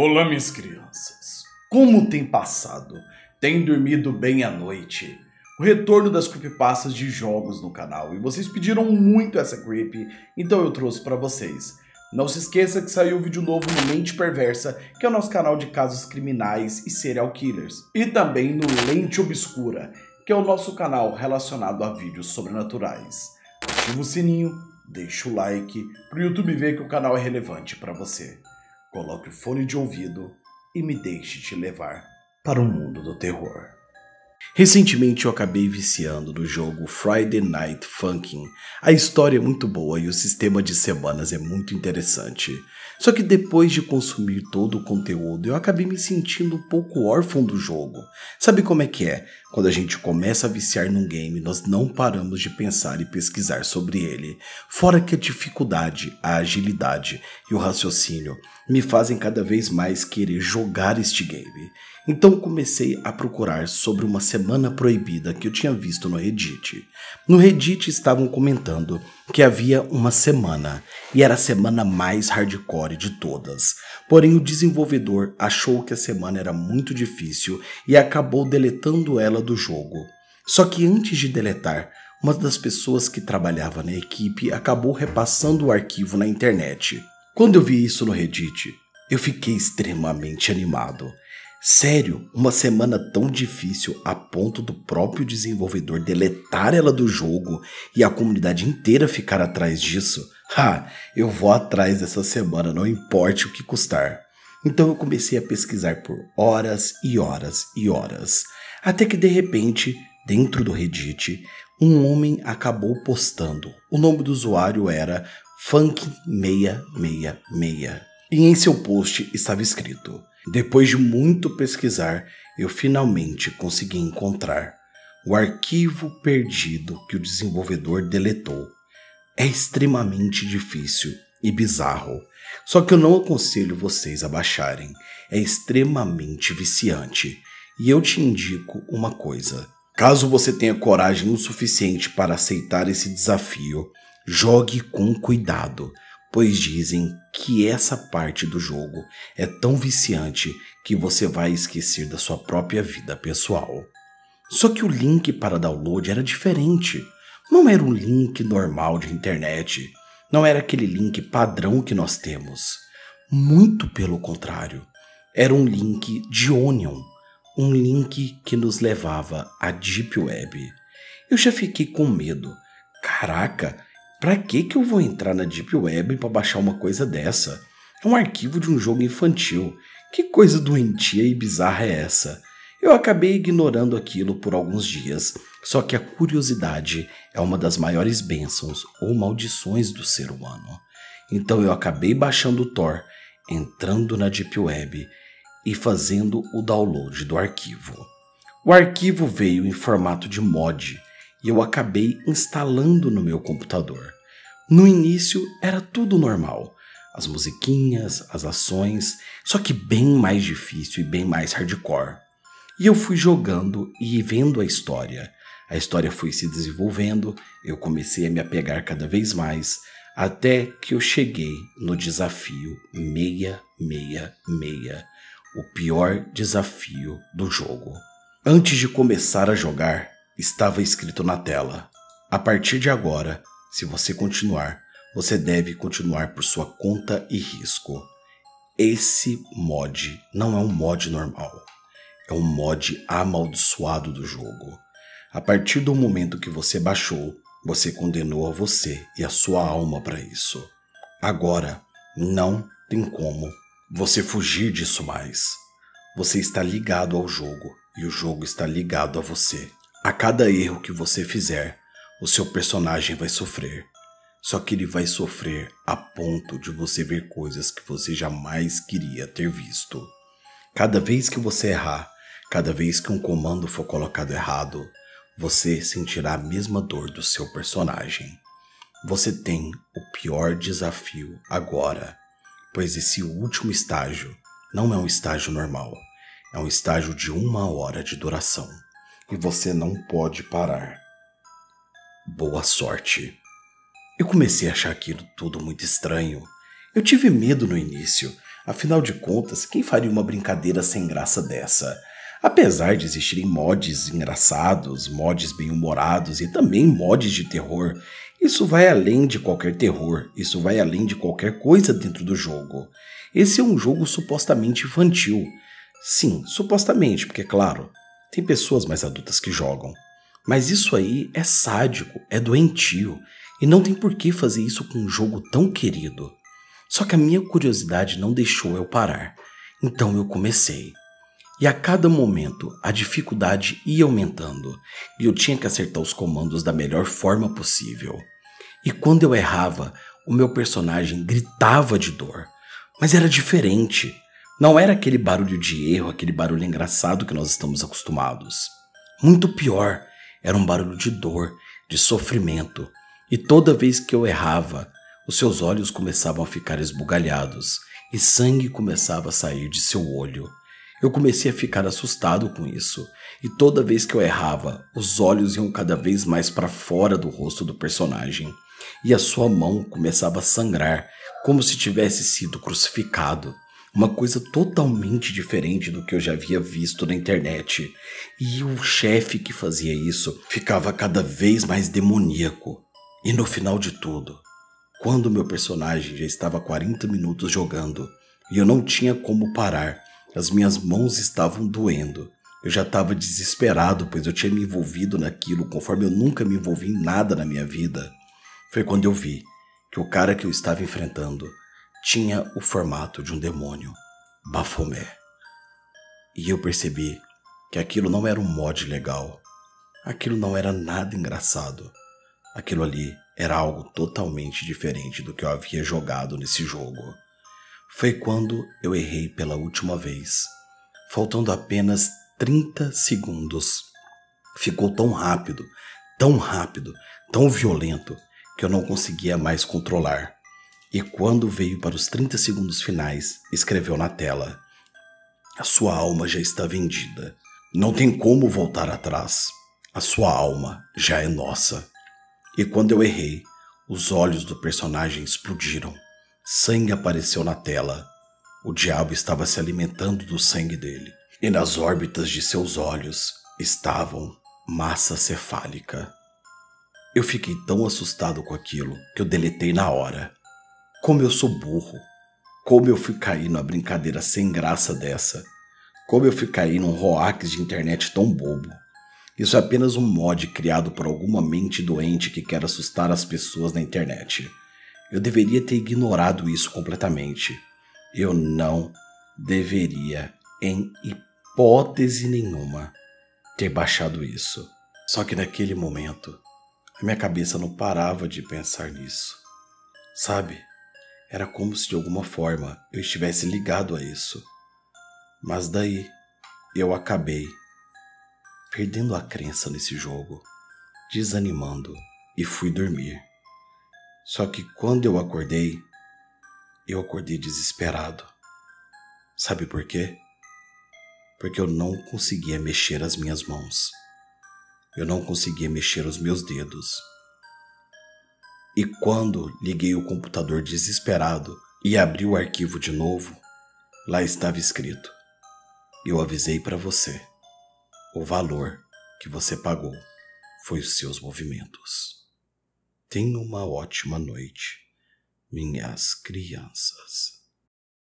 Olá, minhas crianças. Como tem passado? Tem dormido bem à noite? O retorno das creepypastas de jogos no canal e vocês pediram muito essa creep, então eu trouxe para vocês. Não se esqueça que saiu um vídeo novo no Mente Perversa, que é o nosso canal de casos criminais e serial killers. E também no Lente Obscura, que é o nosso canal relacionado a vídeos sobrenaturais. Ativa o sininho, deixa o like, para o YouTube ver que o canal é relevante para você. Coloque o fone de ouvido e me deixe te levar para o mundo do terror. Recentemente eu acabei viciando no jogo Friday Night Funkin'. A história é muito boa e o sistema de semanas é muito interessante. Só que depois de consumir todo o conteúdo, eu acabei me sentindo um pouco órfão do jogo. Sabe como é que é? Quando a gente começa a viciar num game, nós não paramos de pensar e pesquisar sobre ele. Fora que a dificuldade, a agilidade e o raciocínio me fazem cada vez mais querer jogar este game. Então comecei a procurar sobre uma semana proibida que eu tinha visto no Reddit. No Reddit estavam comentando que havia uma semana e era a semana mais hardcore de todas. Porém, o desenvolvedor achou que a semana era muito difícil e acabou deletando ela do jogo. Só que antes de deletar, uma das pessoas que trabalhava na equipe acabou repassando o arquivo na internet. Quando eu vi isso no Reddit, eu fiquei extremamente animado. Sério, uma semana tão difícil a ponto do próprio desenvolvedor deletar ela do jogo e a comunidade inteira ficar atrás disso? Ha, eu vou atrás dessa semana, não importe o que custar. Então eu comecei a pesquisar por horas e horas e horas, até que de repente, dentro do Reddit, um homem acabou postando. O nome do usuário era Funk666 e em seu post estava escrito: depois de muito pesquisar, eu finalmente consegui encontrar o arquivo perdido que o desenvolvedor deletou. É extremamente difícil e bizarro, só que eu não aconselho vocês a baixarem. É extremamente viciante e eu te indico uma coisa. Caso você tenha coragem o suficiente para aceitar esse desafio, jogue com cuidado pois dizem que essa parte do jogo é tão viciante que você vai esquecer da sua própria vida pessoal. Só que o link para download era diferente. Não era um link normal de internet. Não era aquele link padrão que nós temos. Muito pelo contrário. Era um link de Onion. Um link que nos levava à Deep Web. Eu já fiquei com medo. Caraca, Pra que que eu vou entrar na Deep Web para baixar uma coisa dessa? É um arquivo de um jogo infantil. Que coisa doentia e bizarra é essa? Eu acabei ignorando aquilo por alguns dias, só que a curiosidade é uma das maiores bênçãos ou maldições do ser humano. Então eu acabei baixando o Tor, entrando na Deep Web e fazendo o download do arquivo. O arquivo veio em formato de mod e eu acabei instalando no meu computador. No início era tudo normal, as musiquinhas, as ações, só que bem mais difícil e bem mais hardcore. E eu fui jogando e vendo a história. A história foi se desenvolvendo, eu comecei a me apegar cada vez mais, até que eu cheguei no desafio 666, o pior desafio do jogo. Antes de começar a jogar, estava escrito na tela: A partir de agora, se você continuar, você deve continuar por sua conta e risco. Esse mod não é um mod normal, é um mod amaldiçoado do jogo. A partir do momento que você baixou, você condenou a você e a sua alma para isso. Agora, não tem como você fugir disso mais. Você está ligado ao jogo e o jogo está ligado a você. A cada erro que você fizer, o seu personagem vai sofrer. Só que ele vai sofrer a ponto de você ver coisas que você jamais queria ter visto. Cada vez que você errar, cada vez que um comando for colocado errado, você sentirá a mesma dor do seu personagem. Você tem o pior desafio agora, pois esse último estágio não é um estágio normal, é um estágio de uma hora de duração e você não pode parar. Boa sorte. Eu comecei a achar aquilo tudo muito estranho. Eu tive medo no início. Afinal de contas, quem faria uma brincadeira sem graça dessa? Apesar de existirem mods engraçados, mods bem-humorados e também mods de terror, isso vai além de qualquer terror, isso vai além de qualquer coisa dentro do jogo. Esse é um jogo supostamente infantil. Sim, supostamente, porque, claro, tem pessoas mais adultas que jogam. Mas isso aí é sádico, é doentio, e não tem por que fazer isso com um jogo tão querido. Só que a minha curiosidade não deixou eu parar. Então eu comecei. E a cada momento a dificuldade ia aumentando e eu tinha que acertar os comandos da melhor forma possível. E quando eu errava, o meu personagem gritava de dor. Mas era diferente. Não era aquele barulho de erro, aquele barulho engraçado que nós estamos acostumados. Muito pior, era um barulho de dor, de sofrimento. E toda vez que eu errava, os seus olhos começavam a ficar esbugalhados e sangue começava a sair de seu olho. Eu comecei a ficar assustado com isso, e toda vez que eu errava, os olhos iam cada vez mais para fora do rosto do personagem, e a sua mão começava a sangrar, como se tivesse sido crucificado. Uma coisa totalmente diferente do que eu já havia visto na internet. E o chefe que fazia isso ficava cada vez mais demoníaco. E no final de tudo, quando meu personagem já estava 40 minutos jogando e eu não tinha como parar, as minhas mãos estavam doendo. Eu já estava desesperado, pois eu tinha me envolvido naquilo conforme eu nunca me envolvi em nada na minha vida. Foi quando eu vi que o cara que eu estava enfrentando tinha o formato de um demônio, Baphomet. E eu percebi que aquilo não era um mod legal. Aquilo não era nada engraçado. Aquilo ali era algo totalmente diferente do que eu havia jogado nesse jogo. Foi quando eu errei pela última vez, faltando apenas 30 segundos. Ficou tão rápido, tão rápido, tão violento que eu não conseguia mais controlar. E quando veio para os 30 segundos finais, escreveu na tela: A sua alma já está vendida. Não tem como voltar atrás. A sua alma já é nossa. E quando eu errei, os olhos do personagem explodiram. Sangue apareceu na tela. O diabo estava se alimentando do sangue dele, e nas órbitas de seus olhos estavam massa cefálica. Eu fiquei tão assustado com aquilo que eu deletei na hora. Como eu sou burro. Como eu fui cair numa brincadeira sem graça dessa. Como eu fui cair num roax de internet tão bobo. Isso é apenas um mod criado por alguma mente doente que quer assustar as pessoas na internet. Eu deveria ter ignorado isso completamente. Eu não deveria, em hipótese nenhuma, ter baixado isso. Só que naquele momento, a minha cabeça não parava de pensar nisso. Sabe? Era como se de alguma forma eu estivesse ligado a isso. Mas daí eu acabei perdendo a crença nesse jogo, desanimando e fui dormir. Só que quando eu acordei, eu acordei desesperado. Sabe por quê? Porque eu não conseguia mexer as minhas mãos. Eu não conseguia mexer os meus dedos. E quando liguei o computador desesperado e abri o arquivo de novo, lá estava escrito: Eu avisei para você. O valor que você pagou foi os seus movimentos. Tenha uma ótima noite, minhas crianças.